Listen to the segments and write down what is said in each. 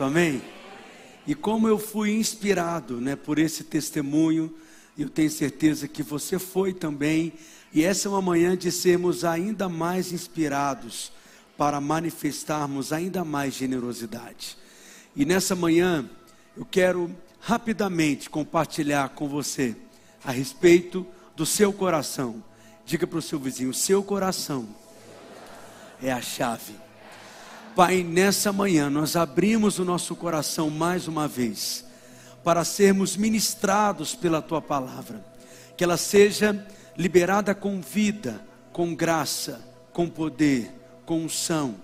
Amém? E como eu fui inspirado né, por esse testemunho, eu tenho certeza que você foi também. E essa é uma manhã de sermos ainda mais inspirados para manifestarmos ainda mais generosidade. E nessa manhã eu quero rapidamente compartilhar com você a respeito do seu coração. Diga para o seu vizinho: seu coração é a chave Pai, nessa manhã nós abrimos o nosso coração mais uma vez para sermos ministrados pela tua palavra. Que ela seja liberada com vida, com graça, com poder, com unção.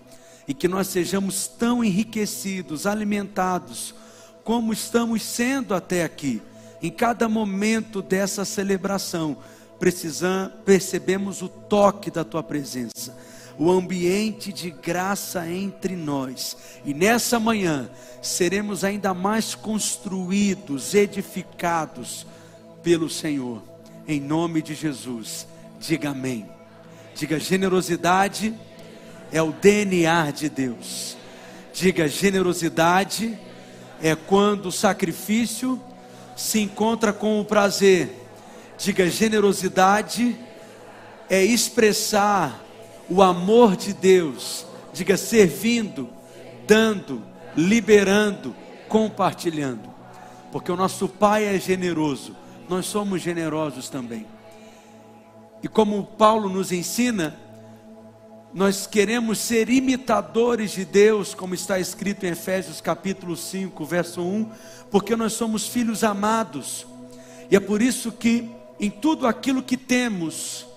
E que nós sejamos tão enriquecidos, alimentados, como estamos sendo até aqui. Em cada momento dessa celebração, precisamos, percebemos o toque da tua presença o ambiente de graça entre nós. E nessa manhã seremos ainda mais construídos, edificados pelo Senhor. Em nome de Jesus. Diga amém. Diga generosidade é o DNA de Deus. Diga generosidade é quando o sacrifício se encontra com o prazer. Diga generosidade é expressar o amor de Deus, diga servindo, dando, liberando, compartilhando. Porque o nosso Pai é generoso, nós somos generosos também. E como Paulo nos ensina, nós queremos ser imitadores de Deus, como está escrito em Efésios capítulo 5, verso 1, porque nós somos filhos amados. E é por isso que em tudo aquilo que temos,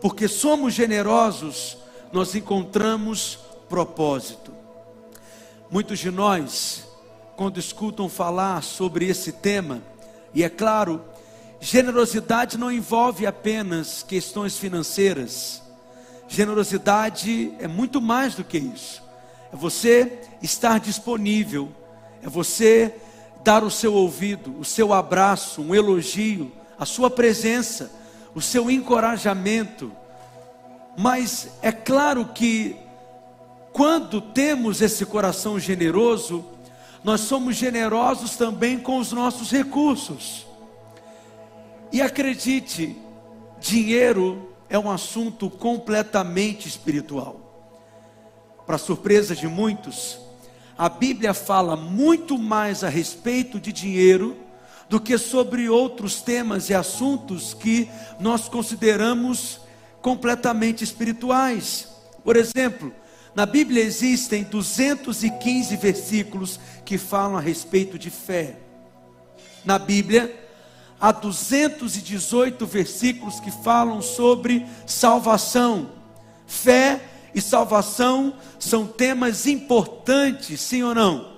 porque somos generosos, nós encontramos propósito. Muitos de nós, quando escutam falar sobre esse tema, e é claro, generosidade não envolve apenas questões financeiras, generosidade é muito mais do que isso. É você estar disponível, é você dar o seu ouvido, o seu abraço, um elogio, a sua presença o seu encorajamento. Mas é claro que quando temos esse coração generoso, nós somos generosos também com os nossos recursos. E acredite, dinheiro é um assunto completamente espiritual. Para surpresa de muitos, a Bíblia fala muito mais a respeito de dinheiro do que sobre outros temas e assuntos que nós consideramos completamente espirituais. Por exemplo, na Bíblia existem 215 versículos que falam a respeito de fé. Na Bíblia, há 218 versículos que falam sobre salvação. Fé e salvação são temas importantes, sim ou não?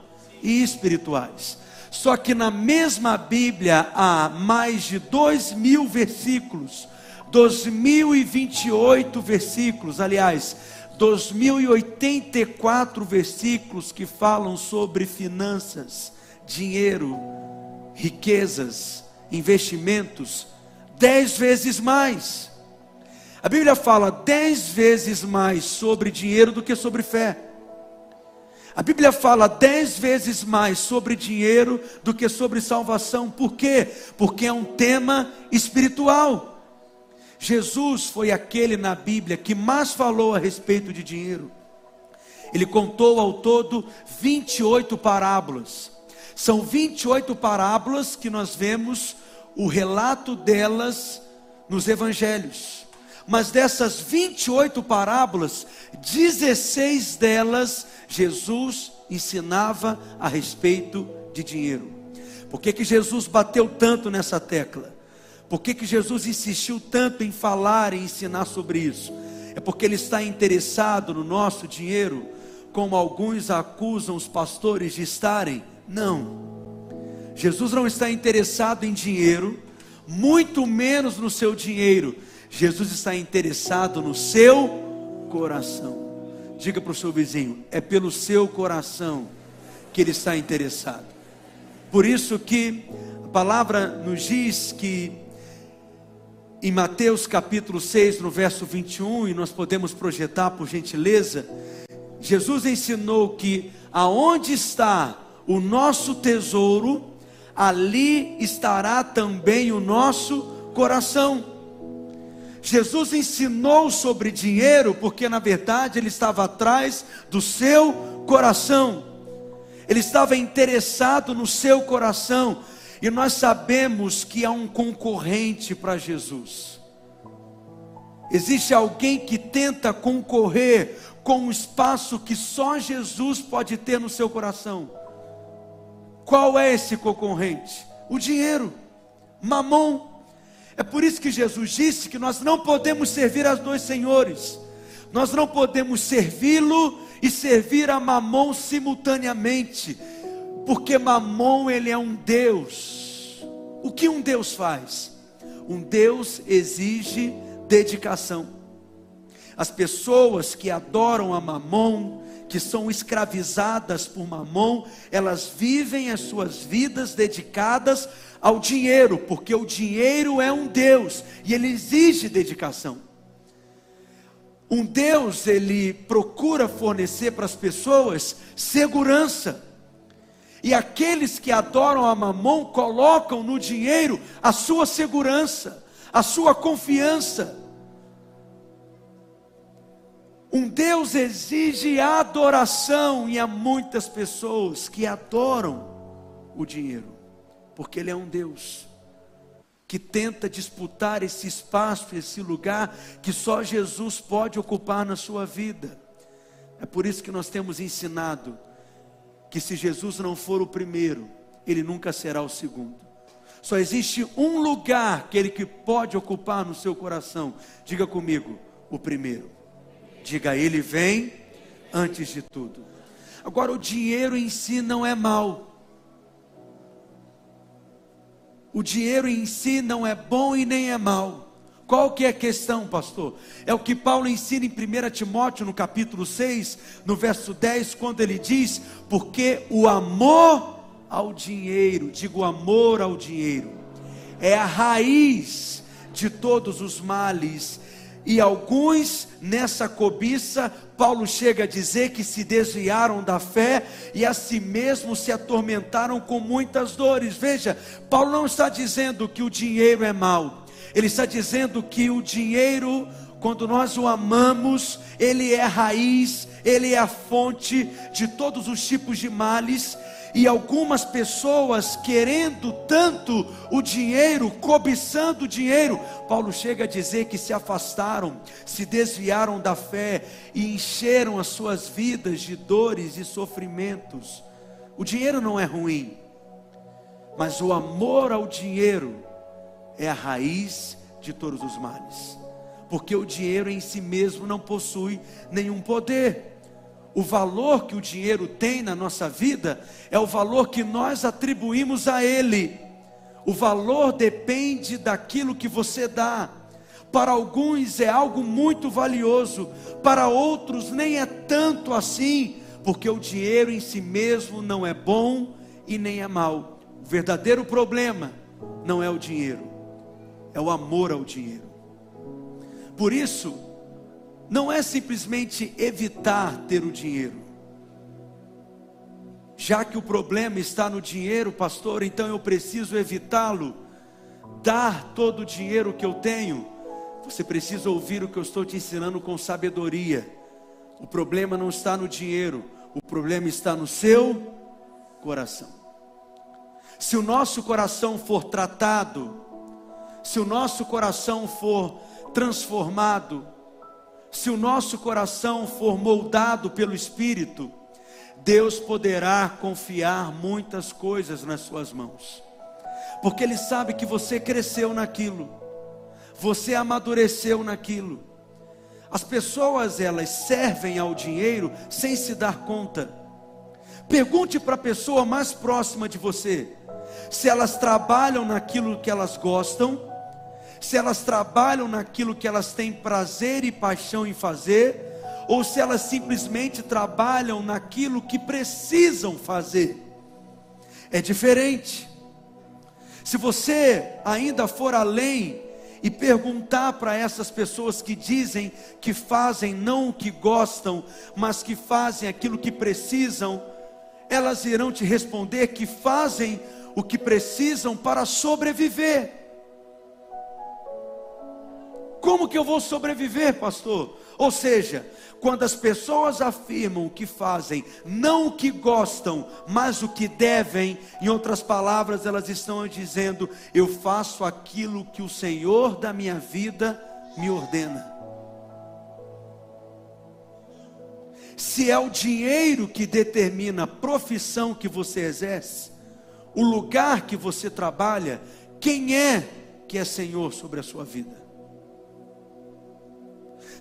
E espirituais. Só que na mesma Bíblia há mais de dois mil versículos, 2028 versículos, aliás, 2084 versículos que falam sobre finanças, dinheiro, riquezas, investimentos, dez vezes mais. A Bíblia fala dez vezes mais sobre dinheiro do que sobre fé. A Bíblia fala dez vezes mais sobre dinheiro do que sobre salvação. Por quê? Porque é um tema espiritual. Jesus foi aquele na Bíblia que mais falou a respeito de dinheiro. Ele contou ao todo 28 parábolas. São 28 parábolas que nós vemos o relato delas nos evangelhos. Mas dessas 28 parábolas, 16 delas Jesus ensinava a respeito de dinheiro. Por que, que Jesus bateu tanto nessa tecla? Por que, que Jesus insistiu tanto em falar e ensinar sobre isso? É porque ele está interessado no nosso dinheiro, como alguns acusam os pastores de estarem? Não. Jesus não está interessado em dinheiro, muito menos no seu dinheiro. Jesus está interessado no seu coração. Diga para o seu vizinho: é pelo seu coração que ele está interessado. Por isso que a palavra nos diz que em Mateus capítulo 6, no verso 21, e nós podemos projetar por gentileza, Jesus ensinou que aonde está o nosso tesouro, ali estará também o nosso coração. Jesus ensinou sobre dinheiro porque, na verdade, ele estava atrás do seu coração, ele estava interessado no seu coração, e nós sabemos que há um concorrente para Jesus. Existe alguém que tenta concorrer com o espaço que só Jesus pode ter no seu coração. Qual é esse concorrente? O dinheiro, mamon. É por isso que Jesus disse que nós não podemos servir a dois senhores. Nós não podemos servi-lo e servir a Mamon simultaneamente, porque Mamon ele é um Deus. O que um Deus faz? Um Deus exige dedicação. As pessoas que adoram a Mamon, que são escravizadas por Mamon, elas vivem as suas vidas dedicadas ao dinheiro, porque o dinheiro é um Deus e ele exige dedicação. Um Deus, ele procura fornecer para as pessoas segurança. E aqueles que adoram a Mamon colocam no dinheiro a sua segurança, a sua confiança. Um Deus exige adoração e há muitas pessoas que adoram o dinheiro, porque Ele é um Deus que tenta disputar esse espaço, esse lugar que só Jesus pode ocupar na sua vida. É por isso que nós temos ensinado que se Jesus não for o primeiro, ele nunca será o segundo. Só existe um lugar que ele que pode ocupar no seu coração. Diga comigo, o primeiro. Diga, ele vem antes de tudo. Agora, o dinheiro em si não é mal. O dinheiro em si não é bom e nem é mal. Qual que é a questão, pastor? É o que Paulo ensina em 1 Timóteo, no capítulo 6, no verso 10, quando ele diz: Porque o amor ao dinheiro, digo amor ao dinheiro, é a raiz de todos os males e alguns nessa cobiça, Paulo chega a dizer que se desviaram da fé e a si mesmo se atormentaram com muitas dores. Veja, Paulo não está dizendo que o dinheiro é mau, ele está dizendo que o dinheiro, quando nós o amamos, ele é a raiz, ele é a fonte de todos os tipos de males e algumas pessoas querendo tanto o dinheiro, cobiçando o dinheiro, Paulo chega a dizer que se afastaram, se desviaram da fé e encheram as suas vidas de dores e sofrimentos. O dinheiro não é ruim, mas o amor ao dinheiro é a raiz de todos os males, porque o dinheiro em si mesmo não possui nenhum poder o valor que o dinheiro tem na nossa vida é o valor que nós atribuímos a ele. O valor depende daquilo que você dá. Para alguns é algo muito valioso, para outros nem é tanto assim, porque o dinheiro em si mesmo não é bom e nem é mal. O verdadeiro problema não é o dinheiro, é o amor ao dinheiro. Por isso, não é simplesmente evitar ter o dinheiro. Já que o problema está no dinheiro, pastor, então eu preciso evitá-lo. Dar todo o dinheiro que eu tenho. Você precisa ouvir o que eu estou te ensinando com sabedoria. O problema não está no dinheiro, o problema está no seu coração. Se o nosso coração for tratado, se o nosso coração for transformado, se o nosso coração for moldado pelo Espírito, Deus poderá confiar muitas coisas nas suas mãos, porque Ele sabe que você cresceu naquilo, você amadureceu naquilo. As pessoas elas servem ao dinheiro sem se dar conta. Pergunte para a pessoa mais próxima de você se elas trabalham naquilo que elas gostam se elas trabalham naquilo que elas têm prazer e paixão em fazer, ou se elas simplesmente trabalham naquilo que precisam fazer. É diferente. Se você ainda for além e perguntar para essas pessoas que dizem que fazem não o que gostam, mas que fazem aquilo que precisam, elas irão te responder que fazem o que precisam para sobreviver. Como que eu vou sobreviver, pastor? Ou seja, quando as pessoas afirmam que fazem não o que gostam, mas o que devem, em outras palavras, elas estão dizendo: eu faço aquilo que o Senhor da minha vida me ordena. Se é o dinheiro que determina a profissão que você exerce, o lugar que você trabalha, quem é que é Senhor sobre a sua vida?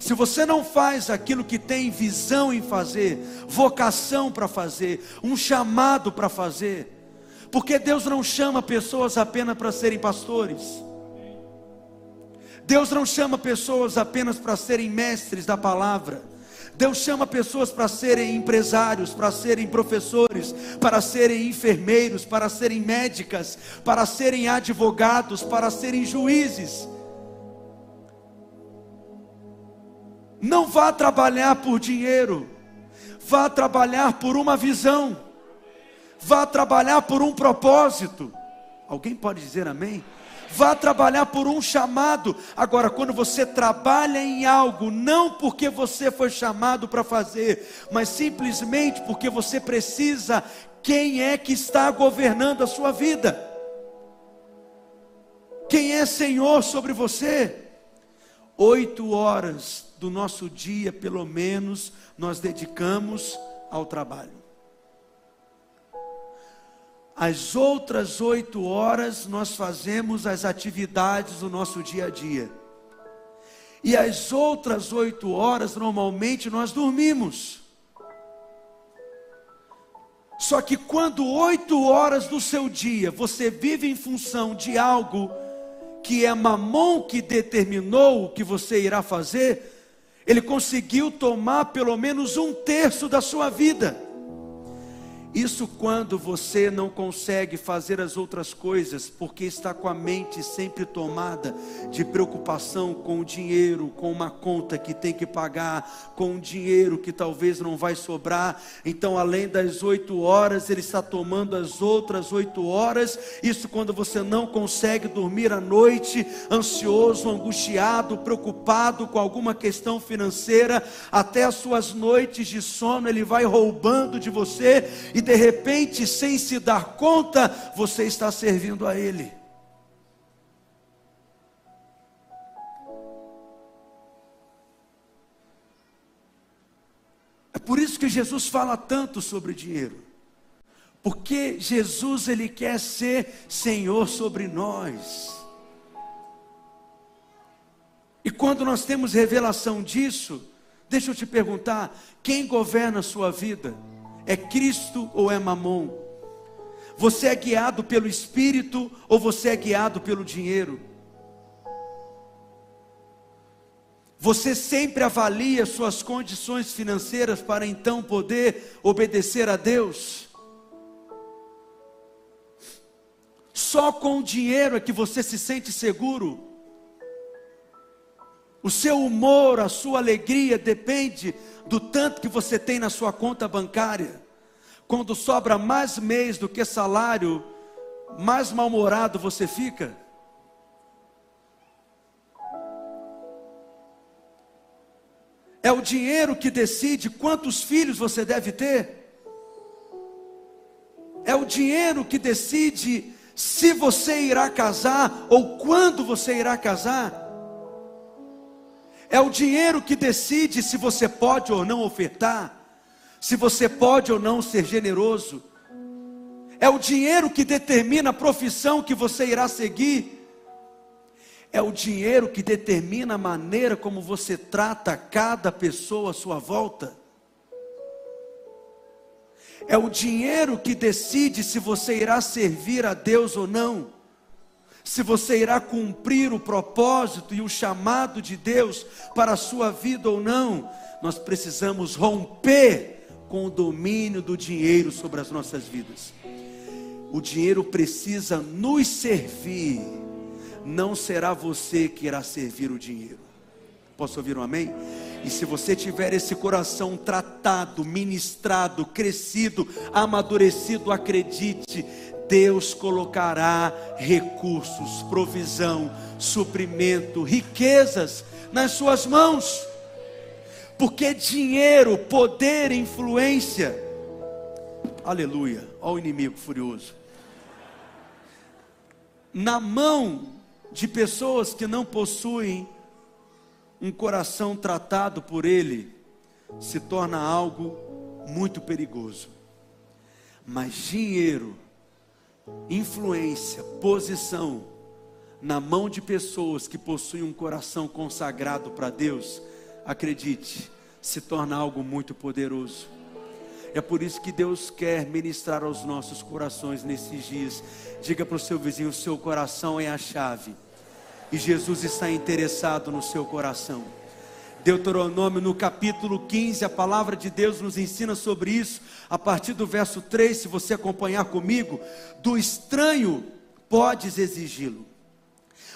Se você não faz aquilo que tem visão em fazer, vocação para fazer, um chamado para fazer, porque Deus não chama pessoas apenas para serem pastores. Deus não chama pessoas apenas para serem mestres da palavra. Deus chama pessoas para serem empresários, para serem professores, para serem enfermeiros, para serem médicas, para serem advogados, para serem juízes. Não vá trabalhar por dinheiro, vá trabalhar por uma visão, vá trabalhar por um propósito. Alguém pode dizer amém? Vá trabalhar por um chamado. Agora, quando você trabalha em algo, não porque você foi chamado para fazer, mas simplesmente porque você precisa, quem é que está governando a sua vida? Quem é Senhor sobre você? Oito horas do nosso dia, pelo menos, nós dedicamos ao trabalho. As outras oito horas nós fazemos as atividades do nosso dia a dia. E as outras oito horas, normalmente, nós dormimos. Só que quando oito horas do seu dia você vive em função de algo que é mamão que determinou o que você irá fazer, ele conseguiu tomar pelo menos um terço da sua vida. Isso quando você não consegue fazer as outras coisas, porque está com a mente sempre tomada de preocupação com o dinheiro, com uma conta que tem que pagar, com um dinheiro que talvez não vai sobrar. Então, além das oito horas, ele está tomando as outras oito horas. Isso quando você não consegue dormir à noite, ansioso, angustiado, preocupado com alguma questão financeira, até as suas noites de sono, ele vai roubando de você e de repente, sem se dar conta, você está servindo a Ele. É por isso que Jesus fala tanto sobre dinheiro. Porque Jesus ele quer ser Senhor sobre nós. E quando nós temos revelação disso, deixa eu te perguntar, quem governa a sua vida? É Cristo ou é Mamon? Você é guiado pelo Espírito ou você é guiado pelo dinheiro? Você sempre avalia suas condições financeiras para então poder obedecer a Deus? Só com o dinheiro é que você se sente seguro. O seu humor, a sua alegria depende do tanto que você tem na sua conta bancária. Quando sobra mais mês do que salário, mais mal-humorado você fica. É o dinheiro que decide quantos filhos você deve ter. É o dinheiro que decide se você irá casar ou quando você irá casar. É o dinheiro que decide se você pode ou não ofertar, se você pode ou não ser generoso. É o dinheiro que determina a profissão que você irá seguir. É o dinheiro que determina a maneira como você trata cada pessoa à sua volta. É o dinheiro que decide se você irá servir a Deus ou não se você irá cumprir o propósito e o chamado de Deus para a sua vida ou não, nós precisamos romper com o domínio do dinheiro sobre as nossas vidas. O dinheiro precisa nos servir, não será você que irá servir o dinheiro. Posso ouvir um amém? E se você tiver esse coração tratado, ministrado, crescido, amadurecido, acredite, Deus colocará recursos, provisão, suprimento, riquezas nas suas mãos. Porque dinheiro, poder, influência. Aleluia. Olha o inimigo furioso. Na mão de pessoas que não possuem um coração tratado por ele, se torna algo muito perigoso. Mas dinheiro, influência, posição na mão de pessoas que possuem um coração consagrado para Deus, acredite, se torna algo muito poderoso. É por isso que Deus quer ministrar aos nossos corações nesses dias. Diga para o seu vizinho: o seu coração é a chave, e Jesus está interessado no seu coração. Deuteronômio no capítulo 15, a palavra de Deus nos ensina sobre isso, a partir do verso 3, se você acompanhar comigo, do estranho podes exigi-lo,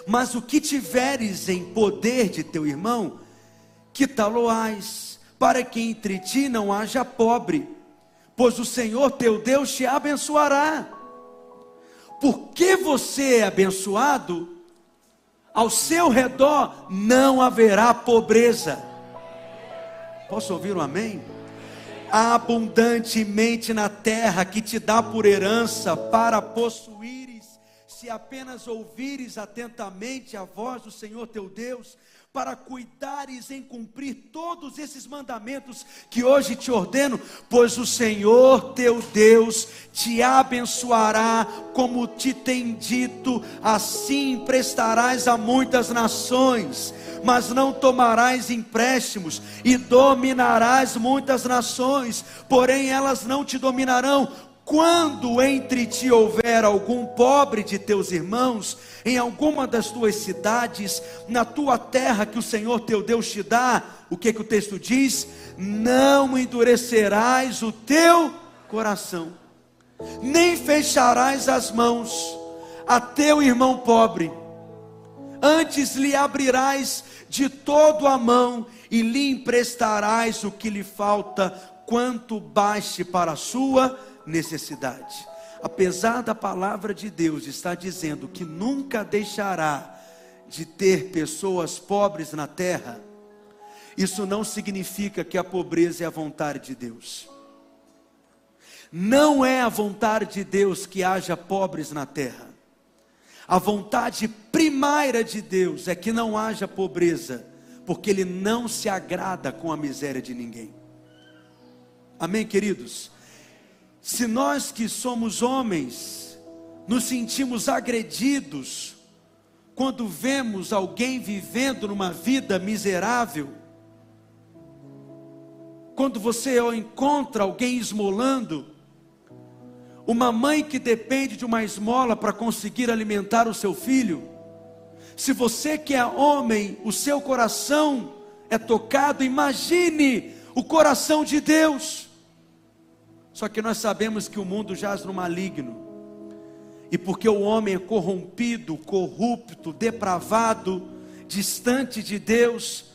mas o que tiveres em poder de teu irmão, que taloais, para que entre ti não haja pobre, pois o Senhor teu Deus te abençoará. Porque você é abençoado, ao seu redor não haverá pobreza. Posso ouvir um amém? Abundantemente na terra que te dá por herança para possuires, se apenas ouvires atentamente a voz do Senhor teu Deus, para cuidares em cumprir todos esses mandamentos que hoje te ordeno, pois o Senhor teu Deus te abençoará, como te tem dito, assim emprestarás a muitas nações, mas não tomarás empréstimos, e dominarás muitas nações, porém elas não te dominarão, quando entre ti houver algum pobre de teus irmãos, em alguma das tuas cidades, na tua terra que o Senhor teu Deus te dá, o que que o texto diz? Não endurecerás o teu coração, nem fecharás as mãos a teu irmão pobre, antes lhe abrirás de todo a mão e lhe emprestarás o que lhe falta, quanto baste para a sua necessidade. Apesar da palavra de Deus estar dizendo que nunca deixará de ter pessoas pobres na terra, isso não significa que a pobreza é a vontade de Deus. Não é a vontade de Deus que haja pobres na terra. A vontade primária de Deus é que não haja pobreza, porque Ele não se agrada com a miséria de ninguém. Amém, queridos? Se nós que somos homens nos sentimos agredidos quando vemos alguém vivendo numa vida miserável, quando você encontra alguém esmolando, uma mãe que depende de uma esmola para conseguir alimentar o seu filho, se você que é homem, o seu coração é tocado, imagine o coração de Deus. Só que nós sabemos que o mundo jaz no maligno. E porque o homem é corrompido, corrupto, depravado, distante de Deus,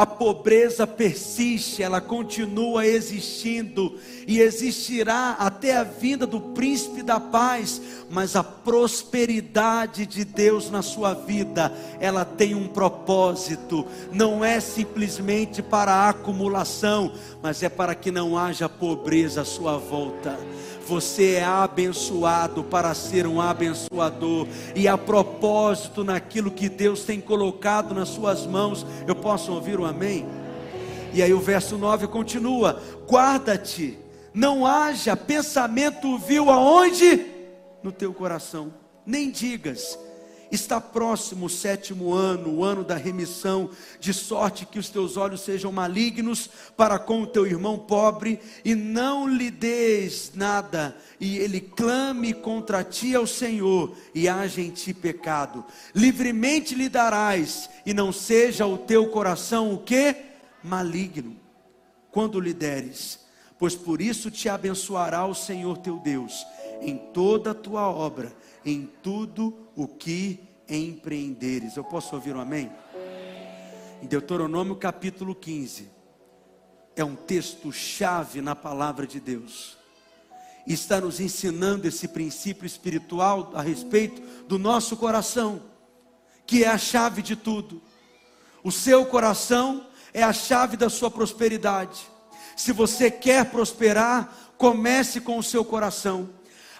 a pobreza persiste, ela continua existindo e existirá até a vinda do príncipe da paz, mas a prosperidade de Deus na sua vida, ela tem um propósito, não é simplesmente para a acumulação, mas é para que não haja pobreza à sua volta. Você é abençoado para ser um abençoador, e a propósito naquilo que Deus tem colocado nas suas mãos. Eu posso ouvir um amém? E aí o verso 9 continua: guarda-te, não haja pensamento vil aonde? No teu coração, nem digas Está próximo o sétimo ano, o ano da remissão, de sorte que os teus olhos sejam malignos para com o teu irmão pobre, e não lhe des nada, e ele clame contra ti ao Senhor, e haja em ti pecado. Livremente lhe darás, e não seja o teu coração o que? Maligno, quando lhe deres, pois por isso te abençoará o Senhor teu Deus, em toda a tua obra em tudo o que empreenderes. Eu posso ouvir um amém? em Deuteronômio capítulo 15. É um texto chave na palavra de Deus. Está nos ensinando esse princípio espiritual a respeito do nosso coração, que é a chave de tudo. O seu coração é a chave da sua prosperidade. Se você quer prosperar, comece com o seu coração.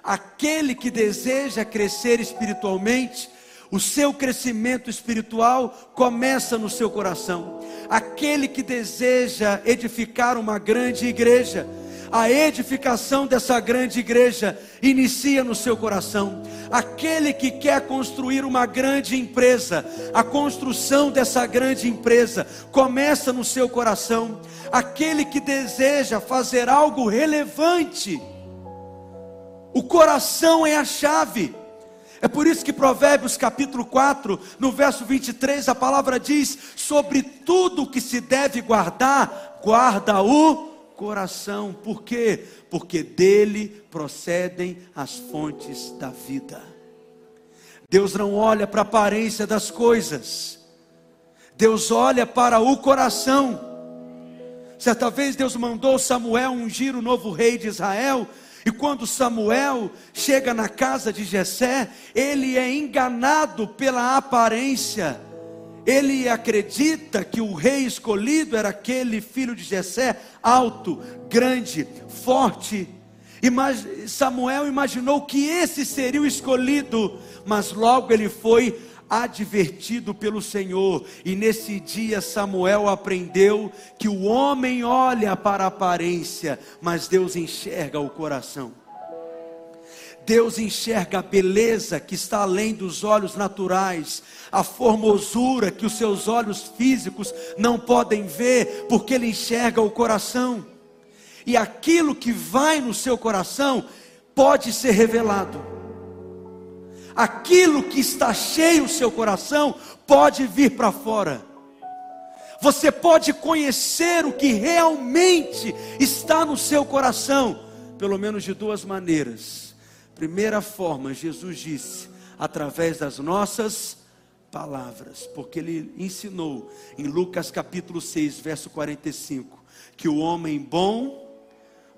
Aquele que deseja crescer espiritualmente, o seu crescimento espiritual começa no seu coração. Aquele que deseja edificar uma grande igreja, a edificação dessa grande igreja inicia no seu coração. Aquele que quer construir uma grande empresa, a construção dessa grande empresa começa no seu coração. Aquele que deseja fazer algo relevante, o coração é a chave. É por isso que Provérbios capítulo 4, no verso 23, a palavra diz: sobre tudo que se deve guardar, guarda o coração. Por quê? Porque dele procedem as fontes da vida. Deus não olha para a aparência das coisas, Deus olha para o coração. Certa vez Deus mandou Samuel ungir o novo rei de Israel, e quando Samuel chega na casa de Jessé, ele é enganado pela aparência ele acredita que o rei escolhido era aquele filho de Jessé, alto, grande, forte. Samuel imaginou que esse seria o escolhido, mas logo ele foi advertido pelo Senhor, e nesse dia Samuel aprendeu que o homem olha para a aparência, mas Deus enxerga o coração. Deus enxerga a beleza que está além dos olhos naturais, a formosura que os seus olhos físicos não podem ver, porque Ele enxerga o coração. E aquilo que vai no seu coração pode ser revelado. Aquilo que está cheio o seu coração pode vir para fora. Você pode conhecer o que realmente está no seu coração, pelo menos de duas maneiras Primeira forma, Jesus disse, através das nossas palavras, porque ele ensinou em Lucas capítulo 6, verso 45, que o homem bom,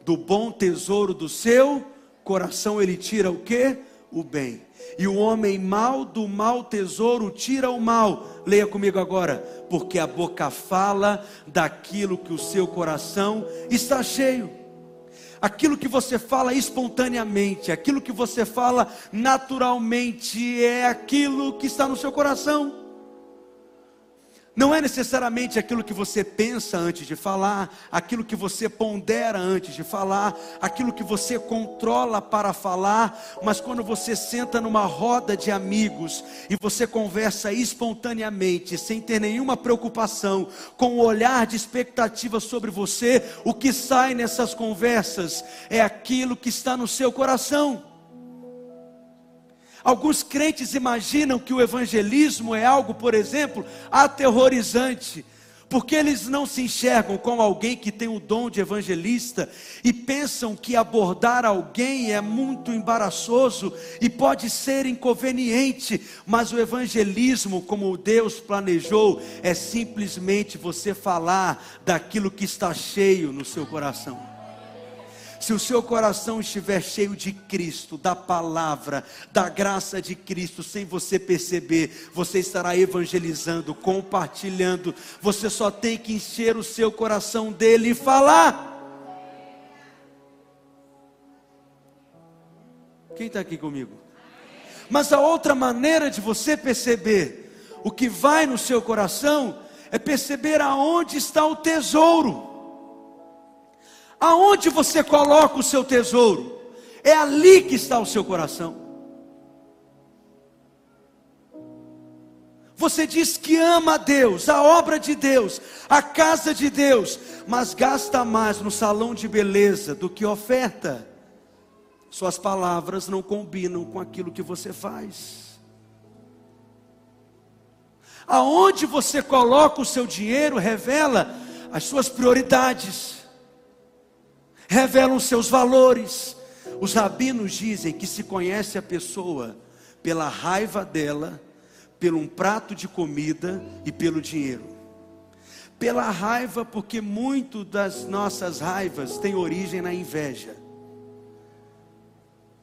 do bom tesouro do seu coração, ele tira o que? O bem. E o homem mau, do mau tesouro, tira o mal. Leia comigo agora. Porque a boca fala daquilo que o seu coração está cheio aquilo que você fala espontaneamente, aquilo que você fala naturalmente, é aquilo que está no seu coração. Não é necessariamente aquilo que você pensa antes de falar, aquilo que você pondera antes de falar, aquilo que você controla para falar, mas quando você senta numa roda de amigos e você conversa espontaneamente, sem ter nenhuma preocupação, com o um olhar de expectativa sobre você, o que sai nessas conversas é aquilo que está no seu coração. Alguns crentes imaginam que o evangelismo é algo, por exemplo, aterrorizante, porque eles não se enxergam como alguém que tem o dom de evangelista e pensam que abordar alguém é muito embaraçoso e pode ser inconveniente, mas o evangelismo, como Deus planejou, é simplesmente você falar daquilo que está cheio no seu coração. Se o seu coração estiver cheio de Cristo, da palavra, da graça de Cristo, sem você perceber, você estará evangelizando, compartilhando. Você só tem que encher o seu coração dele e falar. Quem está aqui comigo? Mas a outra maneira de você perceber o que vai no seu coração é perceber aonde está o tesouro. Aonde você coloca o seu tesouro, é ali que está o seu coração. Você diz que ama a Deus, a obra de Deus, a casa de Deus, mas gasta mais no salão de beleza do que oferta. Suas palavras não combinam com aquilo que você faz. Aonde você coloca o seu dinheiro revela as suas prioridades revelam seus valores. Os rabinos dizem que se conhece a pessoa pela raiva dela, pelo um prato de comida e pelo dinheiro. pela raiva, porque muito das nossas raivas tem origem na inveja.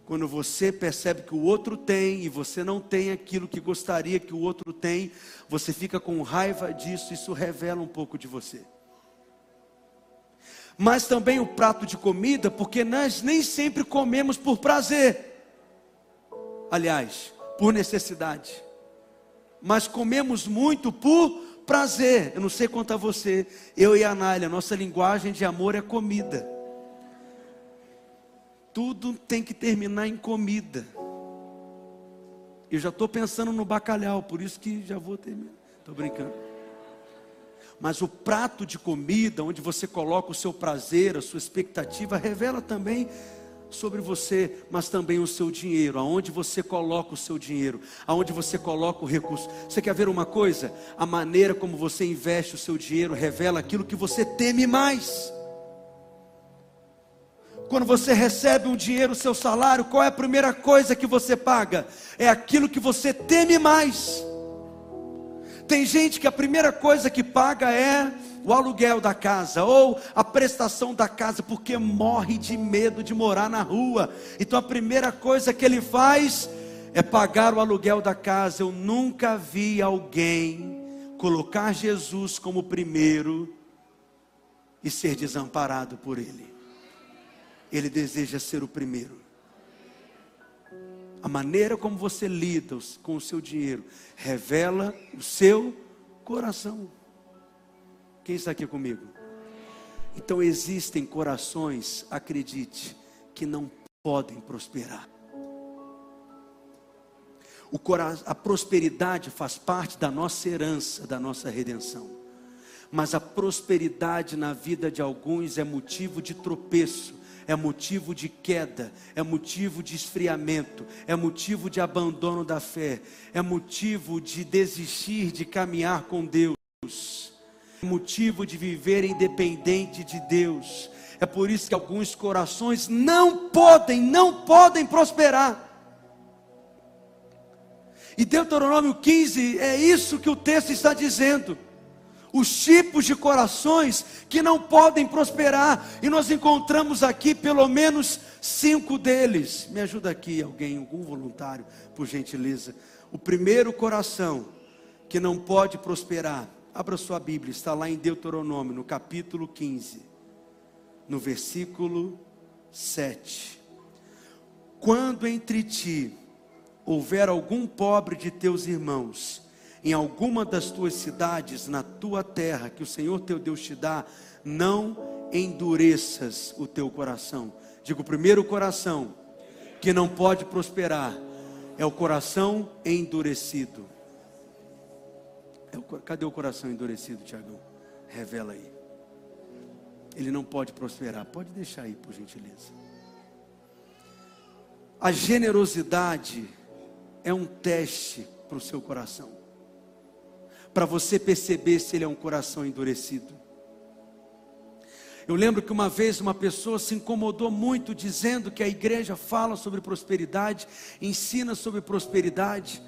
Quando você percebe que o outro tem e você não tem aquilo que gostaria que o outro tem, você fica com raiva disso, isso revela um pouco de você. Mas também o prato de comida, porque nós nem sempre comemos por prazer. Aliás, por necessidade. Mas comemos muito por prazer. Eu não sei quanto a você, eu e a Anália, nossa linguagem de amor é comida tudo tem que terminar em comida. Eu já estou pensando no bacalhau, por isso que já vou terminar. Estou brincando. Mas o prato de comida, onde você coloca o seu prazer, a sua expectativa, revela também sobre você, mas também o seu dinheiro, aonde você coloca o seu dinheiro, aonde você coloca o recurso. Você quer ver uma coisa? A maneira como você investe o seu dinheiro revela aquilo que você teme mais. Quando você recebe um dinheiro, o seu salário, qual é a primeira coisa que você paga? É aquilo que você teme mais. Tem gente que a primeira coisa que paga é o aluguel da casa ou a prestação da casa, porque morre de medo de morar na rua. Então a primeira coisa que ele faz é pagar o aluguel da casa. Eu nunca vi alguém colocar Jesus como primeiro e ser desamparado por ele. Ele deseja ser o primeiro. A maneira como você lida com o seu dinheiro revela o seu coração. Quem está aqui comigo? Então existem corações, acredite, que não podem prosperar. Cora... A prosperidade faz parte da nossa herança, da nossa redenção. Mas a prosperidade na vida de alguns é motivo de tropeço é motivo de queda, é motivo de esfriamento, é motivo de abandono da fé, é motivo de desistir de caminhar com Deus, é motivo de viver independente de Deus. É por isso que alguns corações não podem, não podem prosperar. E Deuteronômio 15 é isso que o texto está dizendo os tipos de corações que não podem prosperar, e nós encontramos aqui pelo menos cinco deles. Me ajuda aqui alguém, algum voluntário, por gentileza. O primeiro coração que não pode prosperar, abra sua Bíblia, está lá em Deuteronômio, no capítulo 15, no versículo 7. Quando entre ti houver algum pobre de teus irmãos, em alguma das tuas cidades, na tua terra, que o Senhor teu Deus te dá, não endureças o teu coração. Digo, o primeiro coração que não pode prosperar é o coração endurecido. É o, cadê o coração endurecido, Tiagão? Revela aí. Ele não pode prosperar. Pode deixar aí, por gentileza. A generosidade é um teste para o seu coração para você perceber se ele é um coração endurecido. Eu lembro que uma vez uma pessoa se incomodou muito dizendo que a igreja fala sobre prosperidade, ensina sobre prosperidade.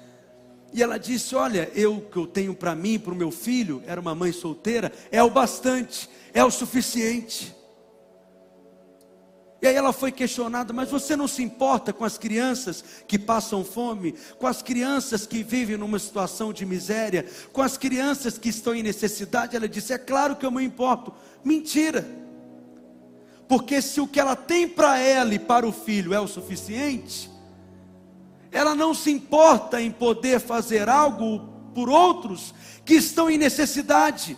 E ela disse: Olha, eu que eu tenho para mim, para o meu filho, era uma mãe solteira, é o bastante, é o suficiente. E aí ela foi questionada, mas você não se importa com as crianças que passam fome, com as crianças que vivem numa situação de miséria, com as crianças que estão em necessidade? Ela disse: É claro que eu me importo. Mentira. Porque se o que ela tem para ela e para o filho é o suficiente, ela não se importa em poder fazer algo por outros que estão em necessidade.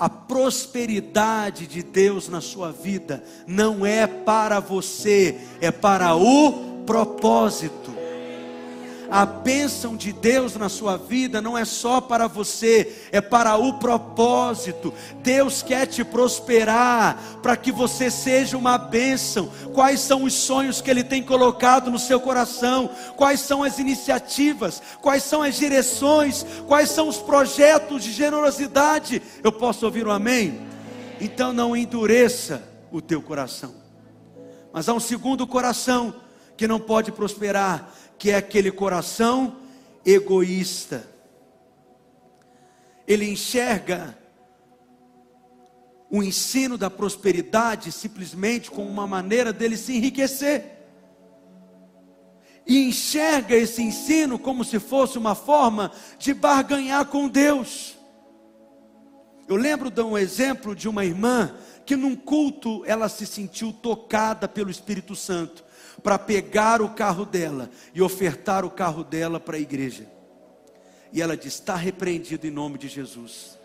A prosperidade de Deus na sua vida não é para você, é para o propósito. A bênção de Deus na sua vida não é só para você, é para o propósito. Deus quer te prosperar para que você seja uma bênção. Quais são os sonhos que Ele tem colocado no seu coração? Quais são as iniciativas? Quais são as direções? Quais são os projetos de generosidade? Eu posso ouvir um amém? Então não endureça o teu coração. Mas há um segundo coração que não pode prosperar que é aquele coração egoísta. Ele enxerga o ensino da prosperidade simplesmente como uma maneira dele se enriquecer. E enxerga esse ensino como se fosse uma forma de barganhar com Deus. Eu lembro de um exemplo de uma irmã que num culto ela se sentiu tocada pelo Espírito Santo para pegar o carro dela e ofertar o carro dela para a igreja. E ela disse: está repreendido em nome de Jesus.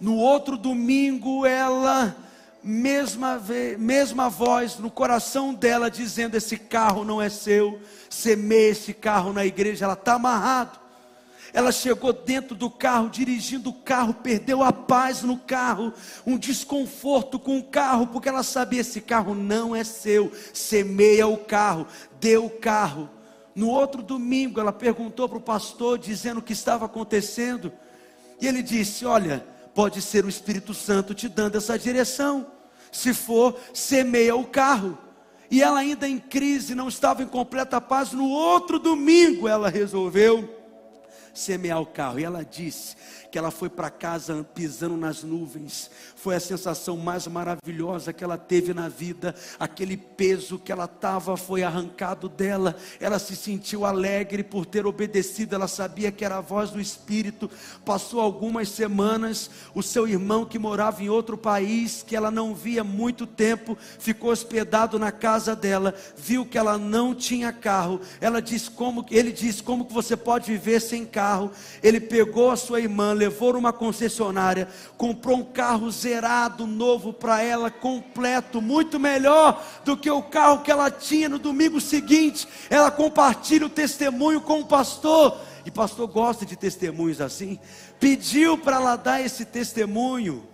No outro domingo, ela, mesma, mesma voz no coração dela, dizendo: Esse carro não é seu, semeia esse carro na igreja, ela está amarrado. Ela chegou dentro do carro, dirigindo o carro, perdeu a paz no carro, um desconforto com o carro, porque ela sabia: esse carro não é seu, semeia o carro, dê o carro. No outro domingo, ela perguntou para o pastor, dizendo o que estava acontecendo, e ele disse: Olha, pode ser o Espírito Santo te dando essa direção. Se for, semeia o carro. E ela ainda em crise, não estava em completa paz. No outro domingo, ela resolveu semear o carro. E ela disse que ela foi para casa pisando nas nuvens. Foi a sensação mais maravilhosa que ela teve na vida. Aquele peso que ela estava foi arrancado dela. Ela se sentiu alegre por ter obedecido. Ela sabia que era a voz do Espírito. Passou algumas semanas. O seu irmão que morava em outro país, que ela não via muito tempo, ficou hospedado na casa dela. Viu que ela não tinha carro. Ela disse como ele disse como que você pode viver sem carro. Ele pegou a sua irmã levou numa concessionária, comprou um carro zerado, novo para ela, completo, muito melhor do que o carro que ela tinha no domingo seguinte. Ela compartilha o testemunho com o pastor, e pastor gosta de testemunhos assim. Pediu para ela dar esse testemunho.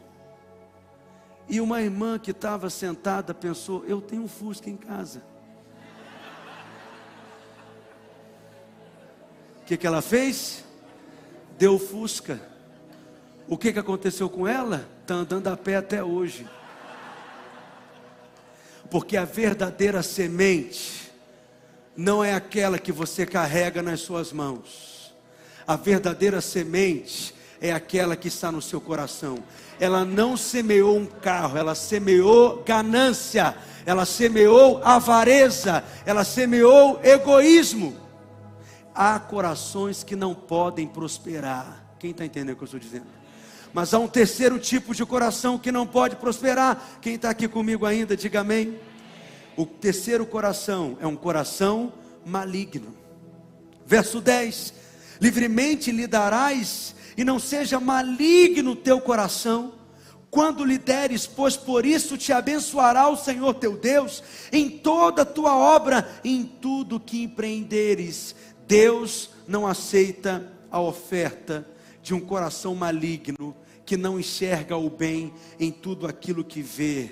E uma irmã que estava sentada pensou: Eu tenho um Fusca em casa. O que, que ela fez? Deu Fusca. O que, que aconteceu com ela? Está andando a pé até hoje. Porque a verdadeira semente não é aquela que você carrega nas suas mãos. A verdadeira semente é aquela que está no seu coração. Ela não semeou um carro, ela semeou ganância, ela semeou avareza, ela semeou egoísmo. Há corações que não podem prosperar. Quem está entendendo o que eu estou dizendo? Mas há um terceiro tipo de coração que não pode prosperar. Quem está aqui comigo ainda, diga amém. O terceiro coração é um coração maligno. Verso 10: Livremente lhe darás, e não seja maligno o teu coração, quando lhe deres, pois por isso te abençoará o Senhor teu Deus, em toda a tua obra, em tudo que empreenderes. Deus não aceita a oferta de um coração maligno que não enxerga o bem em tudo aquilo que vê.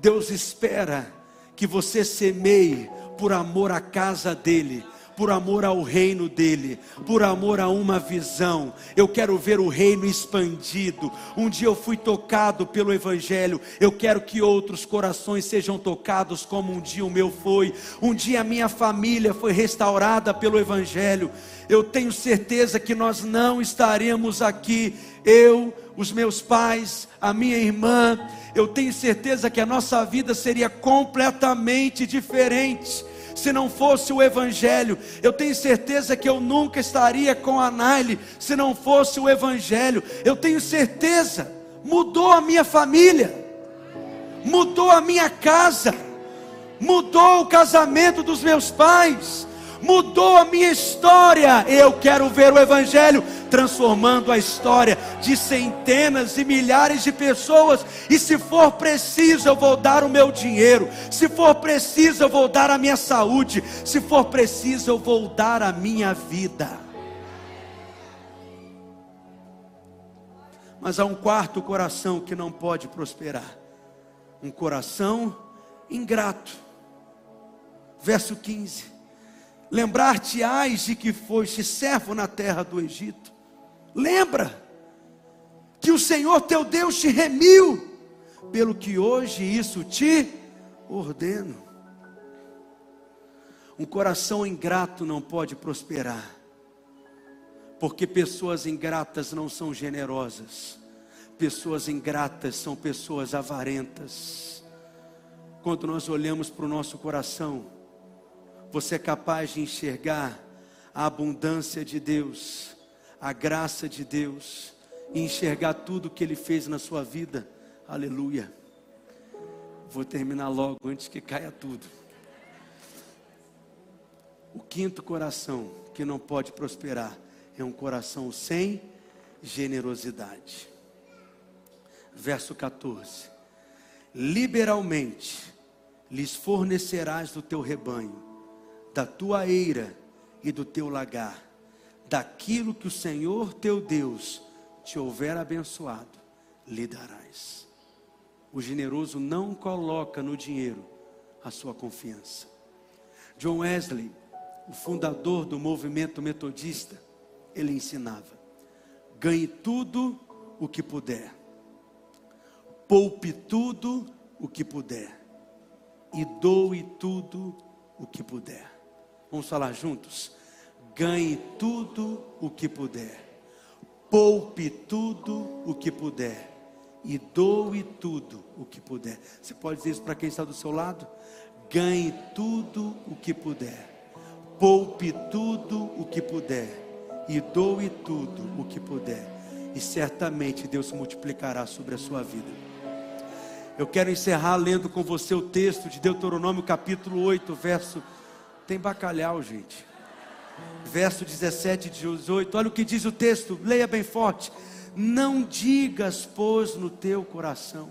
Deus espera que você semeie por amor à casa dele por amor ao reino dele, por amor a uma visão. Eu quero ver o reino expandido. Um dia eu fui tocado pelo evangelho. Eu quero que outros corações sejam tocados como um dia o meu foi. Um dia a minha família foi restaurada pelo evangelho. Eu tenho certeza que nós não estaremos aqui eu, os meus pais, a minha irmã, eu tenho certeza que a nossa vida seria completamente diferente se não fosse o Evangelho. Eu tenho certeza que eu nunca estaria com a Naile se não fosse o Evangelho. Eu tenho certeza, mudou a minha família, mudou a minha casa, mudou o casamento dos meus pais, mudou a minha história. Eu quero ver o Evangelho transformando a história de centenas e milhares de pessoas. E se for preciso, eu vou dar o meu dinheiro. Se for preciso, eu vou dar a minha saúde. Se for preciso, eu vou dar a minha vida. Mas há um quarto coração que não pode prosperar. Um coração ingrato. Verso 15: Lembrar-te-ás de que foste servo na terra do Egito, Lembra que o Senhor teu Deus te remiu, pelo que hoje isso te ordeno. Um coração ingrato não pode prosperar, porque pessoas ingratas não são generosas, pessoas ingratas são pessoas avarentas. Quando nós olhamos para o nosso coração, você é capaz de enxergar a abundância de Deus, a graça de Deus, e enxergar tudo que Ele fez na sua vida. Aleluia. Vou terminar logo antes que caia tudo. O quinto coração que não pode prosperar é um coração sem generosidade. Verso 14: Liberalmente lhes fornecerás do teu rebanho, da tua eira e do teu lagar, daquilo que o Senhor teu Deus te houver abençoado, lhe darás. O generoso não coloca no dinheiro a sua confiança. John Wesley, o fundador do movimento metodista, ele ensinava: ganhe tudo o que puder, poupe tudo o que puder, e doe tudo o que puder. Vamos falar juntos? Ganhe tudo o que puder, poupe tudo o que puder, e doe tudo o que puder. Você pode dizer isso para quem está do seu lado? Ganhe tudo o que puder, poupe tudo o que puder e doe tudo o que puder, e certamente Deus multiplicará sobre a sua vida. Eu quero encerrar lendo com você o texto de Deuteronômio capítulo 8, verso. Tem bacalhau, gente. Verso 17 e 18. Olha o que diz o texto, leia bem forte. Não digas, pois, no teu coração,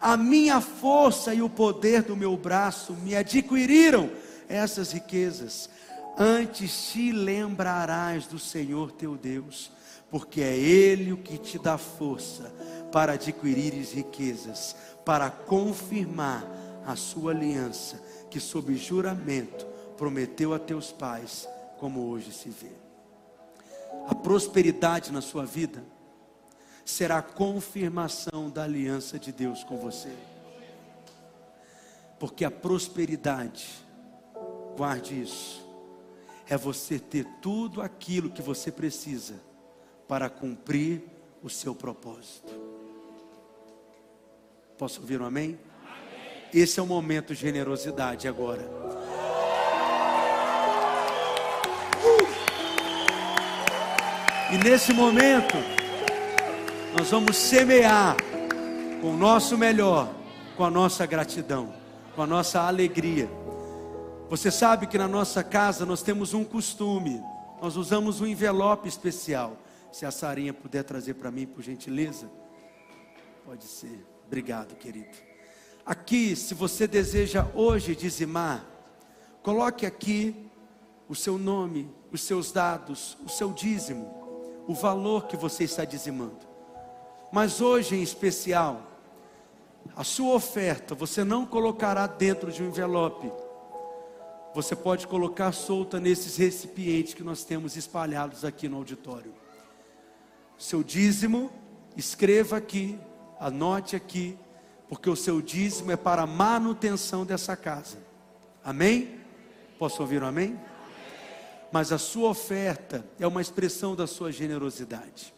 a minha força e o poder do meu braço me adquiriram essas riquezas antes te lembrarás do Senhor teu Deus, porque é Ele o que te dá força para adquirires riquezas, para confirmar a sua aliança, que sob juramento prometeu a teus pais, como hoje se vê. A prosperidade na sua vida será a confirmação da aliança de Deus com você. Porque a prosperidade, guarde isso, é você ter tudo aquilo que você precisa para cumprir o seu propósito. Posso ouvir um amém? amém? Esse é o momento de generosidade agora. E nesse momento, nós vamos semear com o nosso melhor, com a nossa gratidão, com a nossa alegria você sabe que na nossa casa nós temos um costume, nós usamos um envelope especial. Se a Sarinha puder trazer para mim, por gentileza. Pode ser. Obrigado, querido. Aqui, se você deseja hoje dizimar, coloque aqui o seu nome, os seus dados, o seu dízimo, o valor que você está dizimando. Mas hoje em especial, a sua oferta você não colocará dentro de um envelope você pode colocar solta nesses recipientes que nós temos espalhados aqui no auditório. Seu dízimo, escreva aqui, anote aqui, porque o seu dízimo é para a manutenção dessa casa. Amém? Posso ouvir um amém? Mas a sua oferta é uma expressão da sua generosidade.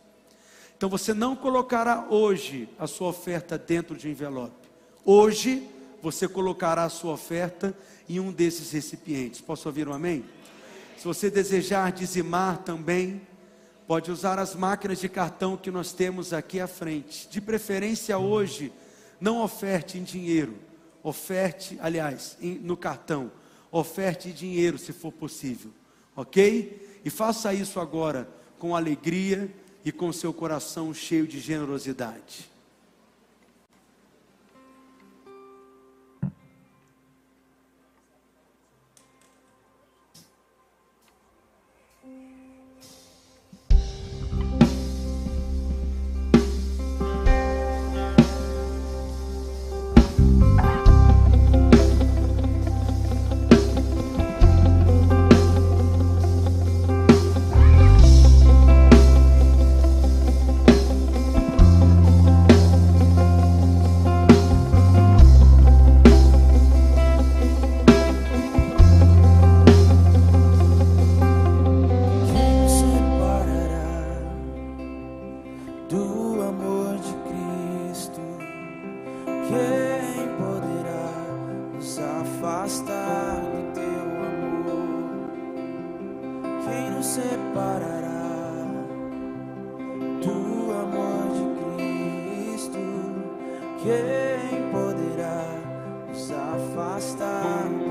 Então você não colocará hoje a sua oferta dentro de um envelope. Hoje você colocará a sua oferta em um desses recipientes. Posso ouvir um amém? Se você desejar dizimar também, pode usar as máquinas de cartão que nós temos aqui à frente. De preferência hoje, não oferte em dinheiro, oferte, aliás, em, no cartão, oferte dinheiro se for possível, ok? E faça isso agora com alegria e com seu coração cheio de generosidade. afastar do teu amor? Quem nos separará do amor de Cristo? Quem poderá nos afastar?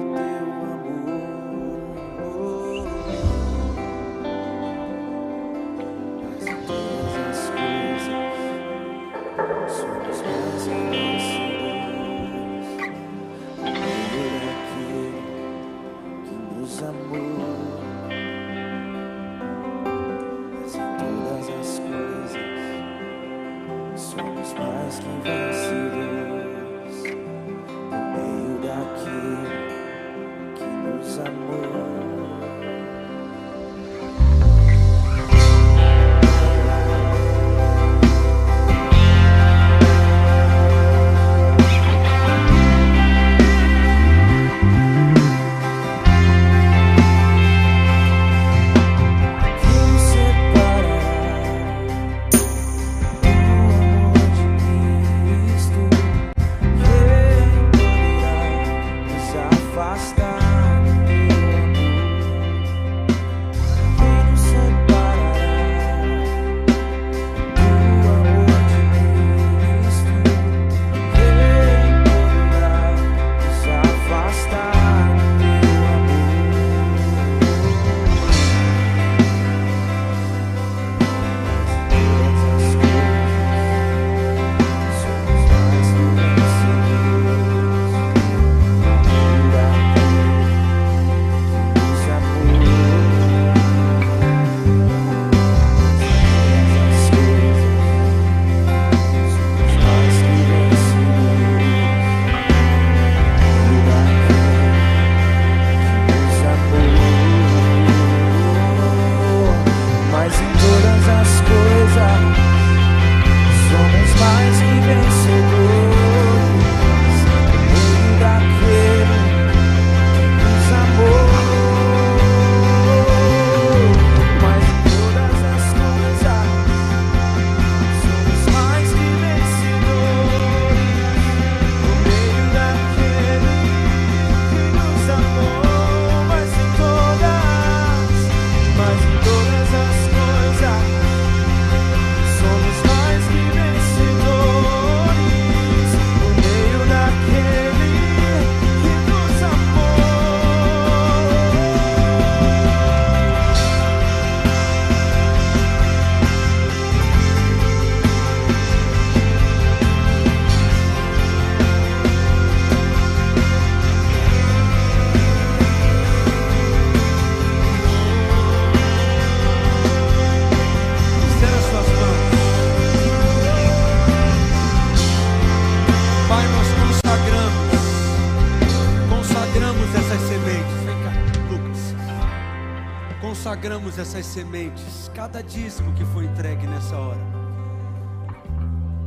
Essas sementes, cada dízimo que foi entregue nessa hora,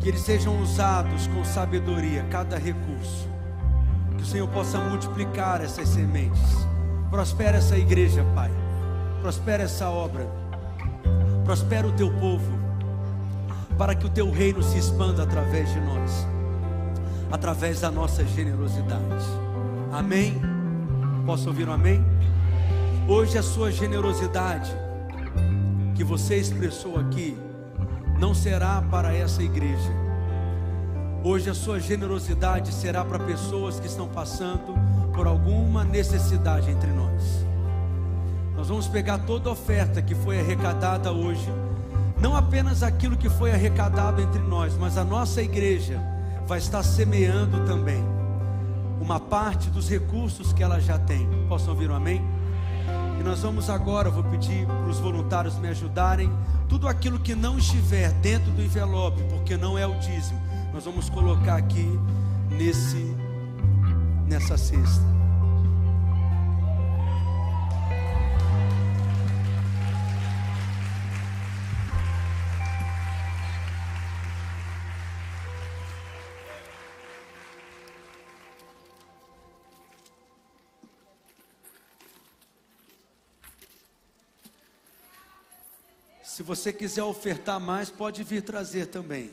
que eles sejam usados com sabedoria, cada recurso, que o Senhor possa multiplicar essas sementes, prospera essa igreja, Pai, prospera essa obra, prospera o teu povo, para que o teu reino se expanda através de nós, através da nossa generosidade. Amém? Posso ouvir um amém? Hoje a sua generosidade que você expressou aqui não será para essa igreja. Hoje a sua generosidade será para pessoas que estão passando por alguma necessidade entre nós. Nós vamos pegar toda oferta que foi arrecadada hoje, não apenas aquilo que foi arrecadado entre nós, mas a nossa igreja vai estar semeando também uma parte dos recursos que ela já tem. Posso ouvir um amém? E nós vamos agora, vou pedir para os voluntários me ajudarem. Tudo aquilo que não estiver dentro do envelope, porque não é o dízimo, nós vamos colocar aqui nesse nessa cesta. Se você quiser ofertar mais, pode vir trazer também.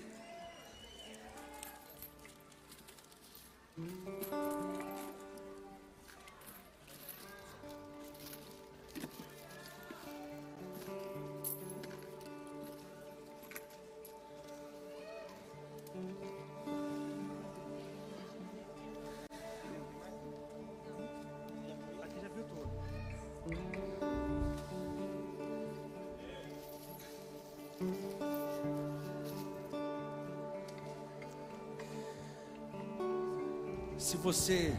Se você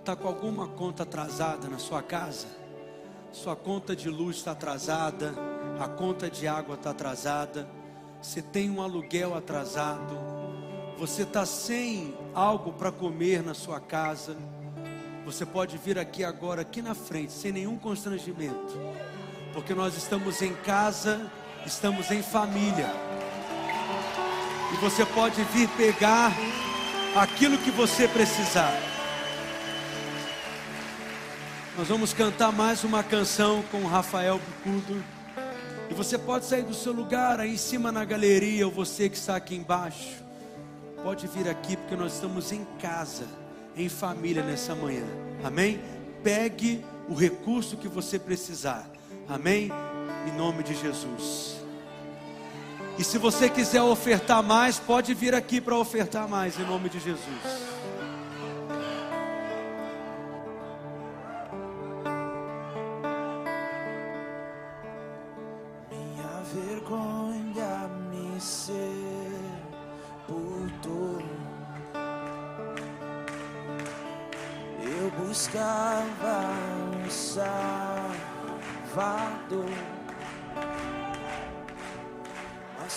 está com alguma conta atrasada na sua casa, sua conta de luz está atrasada, a conta de água está atrasada, você tem um aluguel atrasado, você está sem algo para comer na sua casa, você pode vir aqui agora, aqui na frente, sem nenhum constrangimento, porque nós estamos em casa, estamos em família, e você pode vir pegar aquilo que você precisar. Nós vamos cantar mais uma canção com Rafael Bicudo. E você pode sair do seu lugar aí em cima na galeria, ou você que está aqui embaixo. Pode vir aqui, porque nós estamos em casa, em família nessa manhã. Amém? Pegue o recurso que você precisar. Amém? Em nome de Jesus. E se você quiser ofertar mais, pode vir aqui para ofertar mais, em nome de Jesus.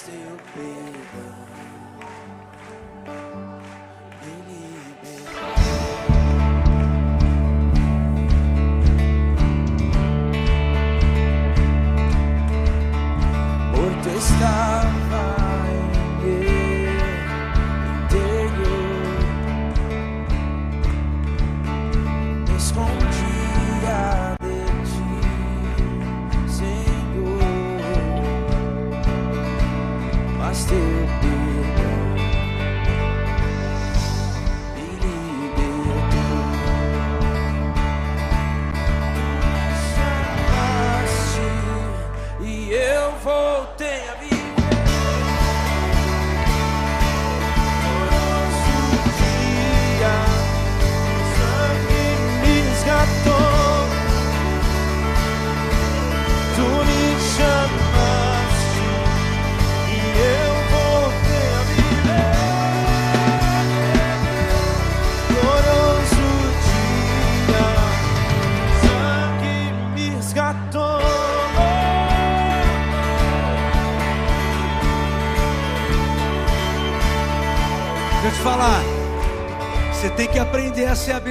Ser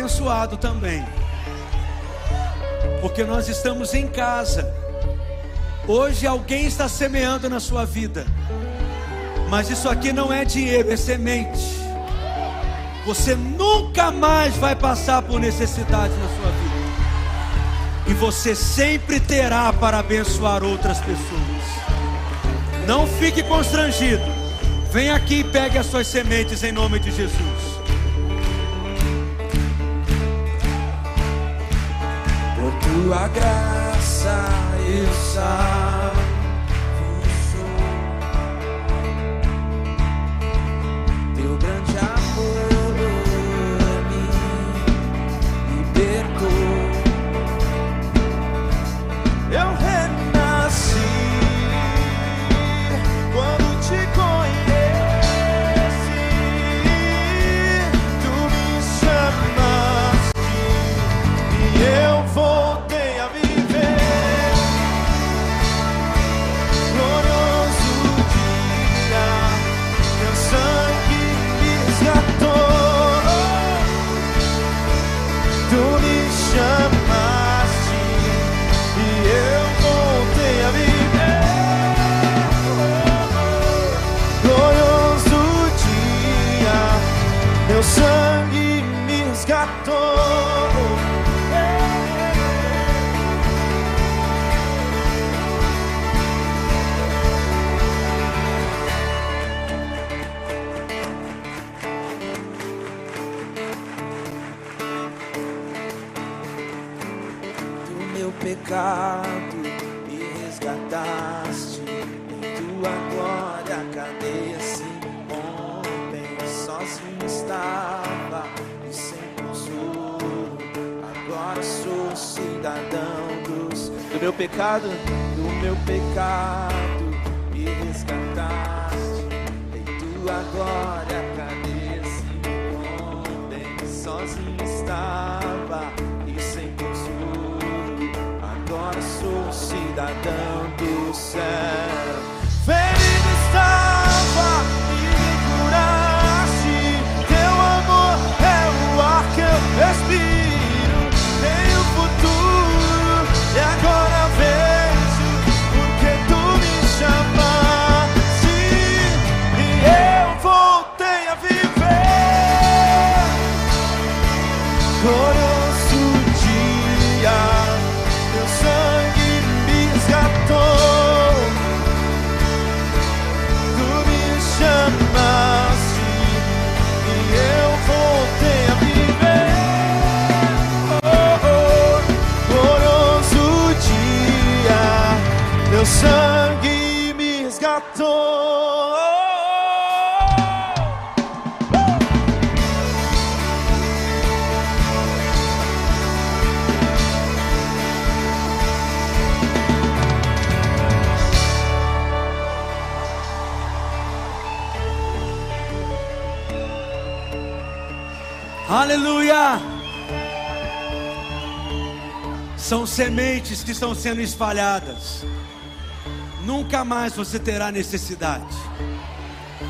abençoado também. Porque nós estamos em casa. Hoje alguém está semeando na sua vida. Mas isso aqui não é dinheiro, é semente. Você nunca mais vai passar por necessidade na sua vida. E você sempre terá para abençoar outras pessoas. Não fique constrangido. Vem aqui e pegue as suas sementes em nome de Jesus. Tua graça eu salvo sou. Teu grande amor me libertou. Pecado me resgataste em tua glória. Cadê esse homem? Sozinho estava e sem consolo. Agora sou cidadão dos, do meu pecado, do meu pecado. Me resgataste em tua glória. Do sangue me resgatou. Aleluia! São sementes que estão sendo espalhadas. Nunca mais você terá necessidade.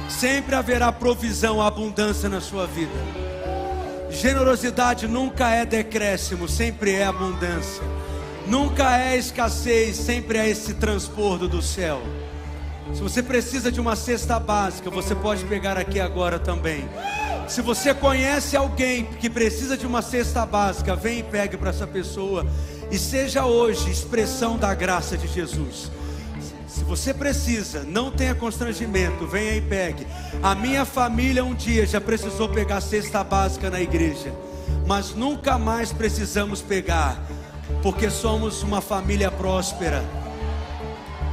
Sempre haverá provisão, abundância na sua vida. Generosidade nunca é decréscimo, sempre é abundância. Nunca é escassez, sempre é esse transbordo do céu. Se você precisa de uma cesta básica, você pode pegar aqui agora também. Se você conhece alguém que precisa de uma cesta básica, vem e pegue para essa pessoa e seja hoje expressão da graça de Jesus. Se você precisa, não tenha constrangimento, venha e pegue. A minha família um dia já precisou pegar cesta básica na igreja, mas nunca mais precisamos pegar, porque somos uma família próspera.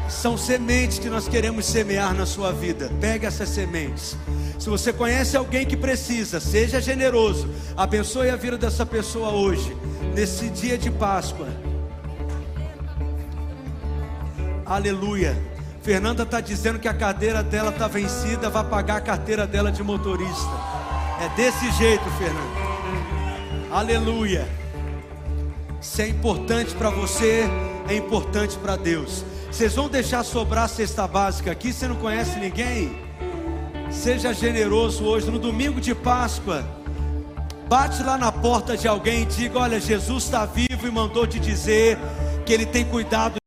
São sementes que nós queremos semear na sua vida. Pegue essas sementes. Se você conhece alguém que precisa, seja generoso. Abençoe a vida dessa pessoa hoje, nesse dia de Páscoa. Aleluia. Fernanda está dizendo que a cadeira dela está vencida, vai pagar a carteira dela de motorista. É desse jeito, Fernanda. Aleluia. Se é importante para você, é importante para Deus. Vocês vão deixar sobrar a cesta básica aqui? Você não conhece ninguém? Seja generoso hoje, no domingo de Páscoa. Bate lá na porta de alguém e diga: Olha, Jesus está vivo e mandou te dizer que Ele tem cuidado.